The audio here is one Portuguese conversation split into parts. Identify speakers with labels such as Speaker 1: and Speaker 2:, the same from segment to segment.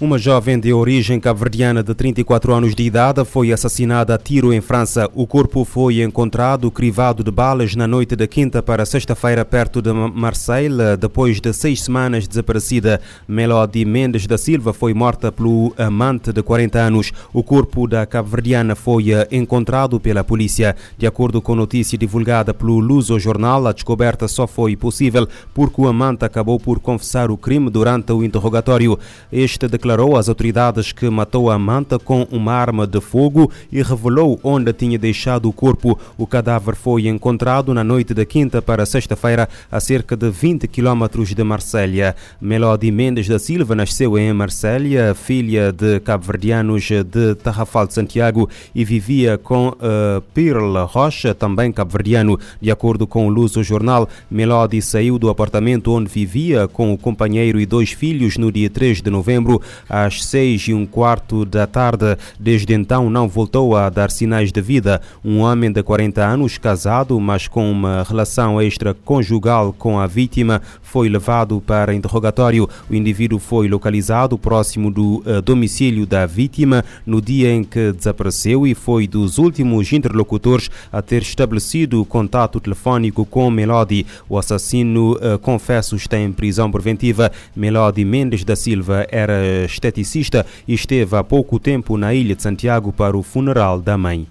Speaker 1: Uma jovem de origem cabo-verdiana de 34 anos de idade foi assassinada a tiro em França. O corpo foi encontrado crivado de balas na noite da quinta para sexta-feira perto de Marseille, depois de seis semanas desaparecida. Melody Mendes da Silva foi morta pelo amante de 40 anos. O corpo da cabo-verdiana foi eh, encontrado pela polícia. De acordo com notícia divulgada pelo Luso Jornal, a descoberta só foi possível porque o amante acabou por confessar o crime durante o interrogatório. Este declarou às autoridades que matou a manta com uma arma de fogo e revelou onde tinha deixado o corpo. O cadáver foi encontrado na noite da quinta para sexta-feira, a cerca de 20 quilómetros de Marselha. Melody Mendes da Silva nasceu em Marselha, filha de cabo-verdianos de Tarrafal de Santiago e vivia com uh, Pearl Rocha, também cabo-verdiano. De acordo com o Luso Jornal, Melody saiu do apartamento onde vivia com o companheiro e dois filhos no dia 3 de novembro às seis e um quarto da tarde. Desde então não voltou a dar sinais de vida. Um homem de 40 anos, casado, mas com uma relação extraconjugal com a vítima, foi levado para interrogatório. O indivíduo foi localizado próximo do uh, domicílio da vítima no dia em que desapareceu e foi dos últimos interlocutores a ter estabelecido contato telefónico com Melody. O assassino, uh, confesso, está em prisão preventiva. Melody Mendes da Silva era esteticista esteve há pouco tempo na ilha de Santiago para o funeral da mãe.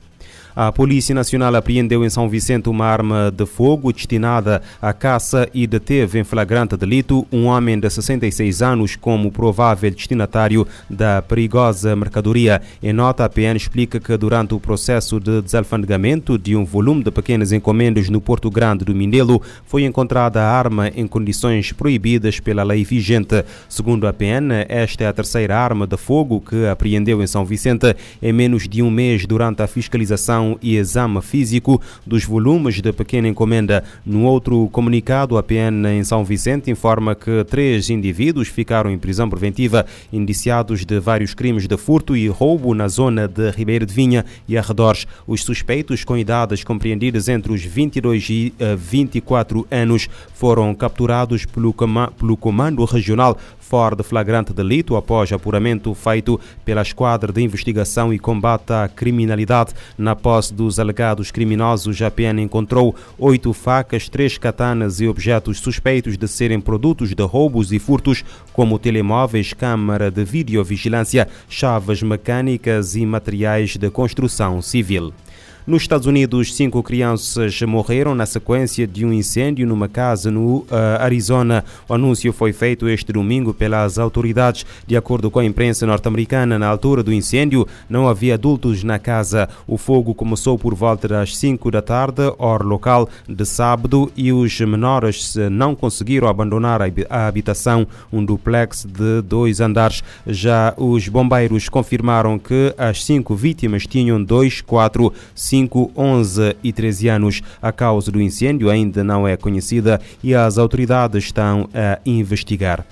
Speaker 1: A Polícia Nacional apreendeu em São Vicente uma arma de fogo destinada à caça e deteve em flagrante delito um homem de 66 anos como provável destinatário da perigosa mercadoria. Em nota, a PN explica que durante o processo de desalfandegamento de um volume de pequenas encomendas no Porto Grande do Mindelo, foi encontrada a arma em condições proibidas pela lei vigente. Segundo a PN, esta é a terceira arma de fogo que apreendeu em São Vicente em menos de um mês durante a fiscalização e exame físico dos volumes de pequena encomenda. No outro comunicado, a PN em São Vicente informa que três indivíduos ficaram em prisão preventiva, indiciados de vários crimes de furto e roubo na zona de Ribeiro de Vinha e arredores. Os suspeitos com idades compreendidas entre os 22 e 24 eh, anos foram capturados pelo, pelo Comando Regional fora de flagrante delito após apuramento feito pela Esquadra de Investigação e Combate à Criminalidade. Na posse dos alegados criminosos, a PN encontrou oito facas, três katanas e objetos suspeitos de serem produtos de roubos e furtos, como telemóveis, câmara de videovigilância, chaves mecânicas e materiais de construção civil. Nos Estados Unidos, cinco crianças morreram na sequência de um incêndio numa casa no uh, Arizona. O anúncio foi feito este domingo pelas autoridades. De acordo com a imprensa norte-americana, na altura do incêndio não havia adultos na casa. O fogo começou por volta das 5 da tarde, hora local de sábado, e os menores não conseguiram abandonar a habitação, um duplex de dois andares. Já os bombeiros confirmaram que as cinco vítimas tinham 2, 4, 5 5, 11 e 13 anos. A causa do incêndio ainda não é conhecida e as autoridades estão a investigar.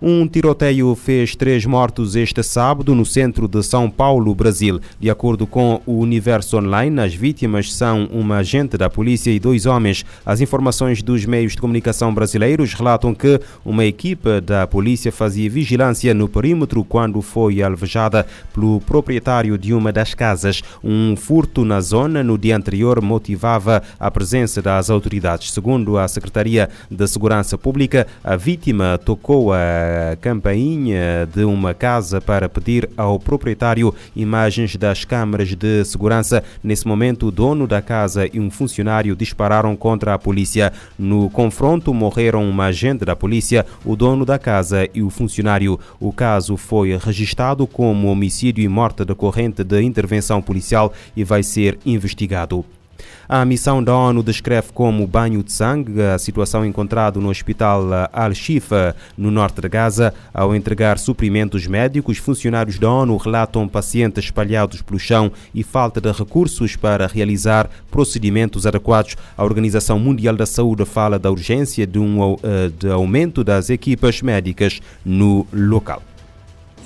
Speaker 1: Um tiroteio fez três mortos este sábado no centro de São Paulo, Brasil. De acordo com o Universo Online, as vítimas são uma agente da polícia e dois homens. As informações dos meios de comunicação brasileiros relatam que uma equipa da polícia fazia vigilância no perímetro quando foi alvejada pelo proprietário de uma das casas. Um furto na zona no dia anterior motivava a presença das autoridades. Segundo a Secretaria de Segurança Pública, a vítima tocou a campainha de uma casa para pedir ao proprietário imagens das câmaras de segurança. Nesse momento, o dono da casa e um funcionário dispararam contra a polícia. No confronto, morreram uma agente da polícia, o dono da casa e o funcionário. O caso foi registrado como homicídio e morte decorrente de intervenção policial e vai ser investigado. A missão da ONU descreve como banho de sangue a situação encontrada no hospital Al-Shifa, no norte de Gaza. Ao entregar suprimentos médicos, funcionários da ONU relatam pacientes espalhados pelo chão e falta de recursos para realizar procedimentos adequados. A Organização Mundial da Saúde fala da urgência de um eh, de aumento das equipas médicas no local.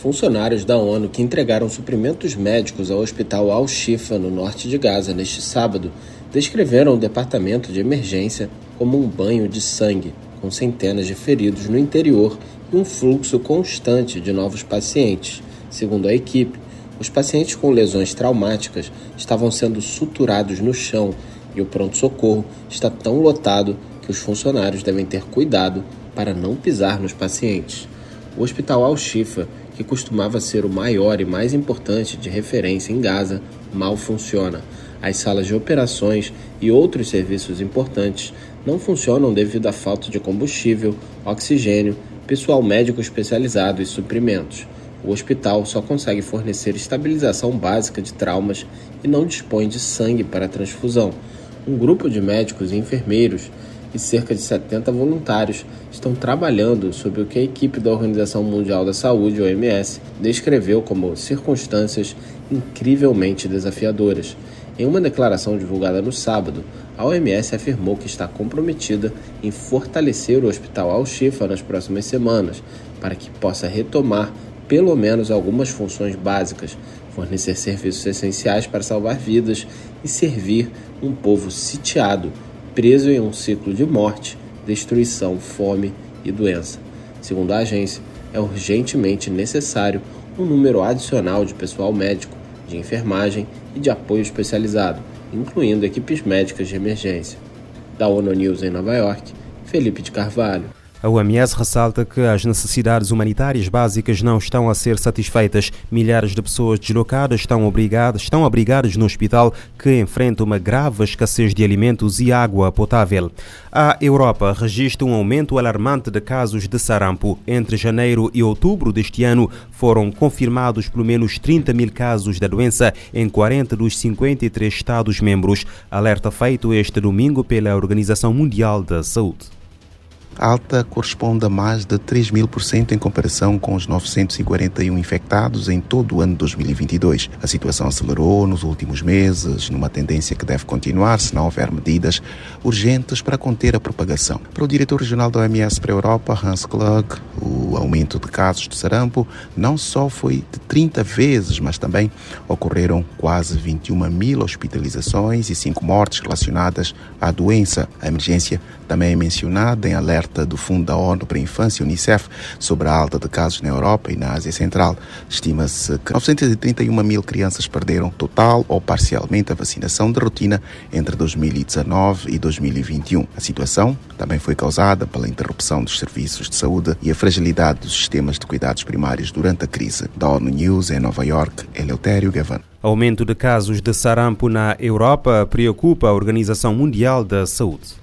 Speaker 2: Funcionários da ONU que entregaram suprimentos médicos ao Hospital Al-Shifa, no norte de Gaza, neste sábado, descreveram o departamento de emergência como um banho de sangue, com centenas de feridos no interior e um fluxo constante de novos pacientes. Segundo a equipe, os pacientes com lesões traumáticas estavam sendo suturados no chão e o pronto-socorro está tão lotado que os funcionários devem ter cuidado para não pisar nos pacientes. O Hospital Al-Shifa, que costumava ser o maior e mais importante de referência em Gaza, mal funciona. As salas de operações e outros serviços importantes não funcionam devido à falta de combustível, oxigênio, pessoal médico especializado e suprimentos. O hospital só consegue fornecer estabilização básica de traumas e não dispõe de sangue para transfusão. Um grupo de médicos e enfermeiros e cerca de 70 voluntários estão trabalhando sob o que a equipe da Organização Mundial da Saúde, OMS, descreveu como circunstâncias incrivelmente desafiadoras. Em uma declaração divulgada no sábado, a OMS afirmou que está comprometida em fortalecer o Hospital Al-Shifa nas próximas semanas, para que possa retomar pelo menos algumas funções básicas, fornecer serviços essenciais para salvar vidas e servir um povo sitiado, preso em um ciclo de morte, destruição, fome e doença. Segundo a agência, é urgentemente necessário um número adicional de pessoal médico, de enfermagem e de apoio especializado, incluindo equipes médicas de emergência. Da ONU News em Nova York, Felipe de Carvalho.
Speaker 1: A OMS ressalta que as necessidades humanitárias básicas não estão a ser satisfeitas. Milhares de pessoas deslocadas estão, obrigadas, estão abrigadas no hospital que enfrenta uma grave escassez de alimentos e água potável. A Europa registra um aumento alarmante de casos de sarampo. Entre janeiro e outubro deste ano foram confirmados pelo menos 30 mil casos da doença em 40 dos 53 Estados-membros. Alerta feito este domingo pela Organização Mundial da Saúde
Speaker 3: alta corresponde a mais de 3 mil por cento em comparação com os 941 infectados em todo o ano 2022. A situação acelerou nos últimos meses, numa tendência que deve continuar se não houver medidas urgentes para conter a propagação. Para o diretor regional da OMS para a Europa, Hans Klug, o aumento de casos de sarampo não só foi de 30 vezes, mas também ocorreram quase 21 mil hospitalizações e 5 mortes relacionadas à doença. A emergência também é mencionada em alerta alerta do Fundo da ONU para a Infância, UNICEF, sobre a alta de casos na Europa e na Ásia Central. Estima-se que 931 mil crianças perderam total ou parcialmente a vacinação de rotina entre 2019 e 2021. A situação também foi causada pela interrupção dos serviços de saúde e a fragilidade dos sistemas de cuidados primários durante a crise. Da ONU News em Nova York, Eleutério Gavan.
Speaker 1: Aumento de casos de sarampo na Europa preocupa a Organização Mundial da Saúde.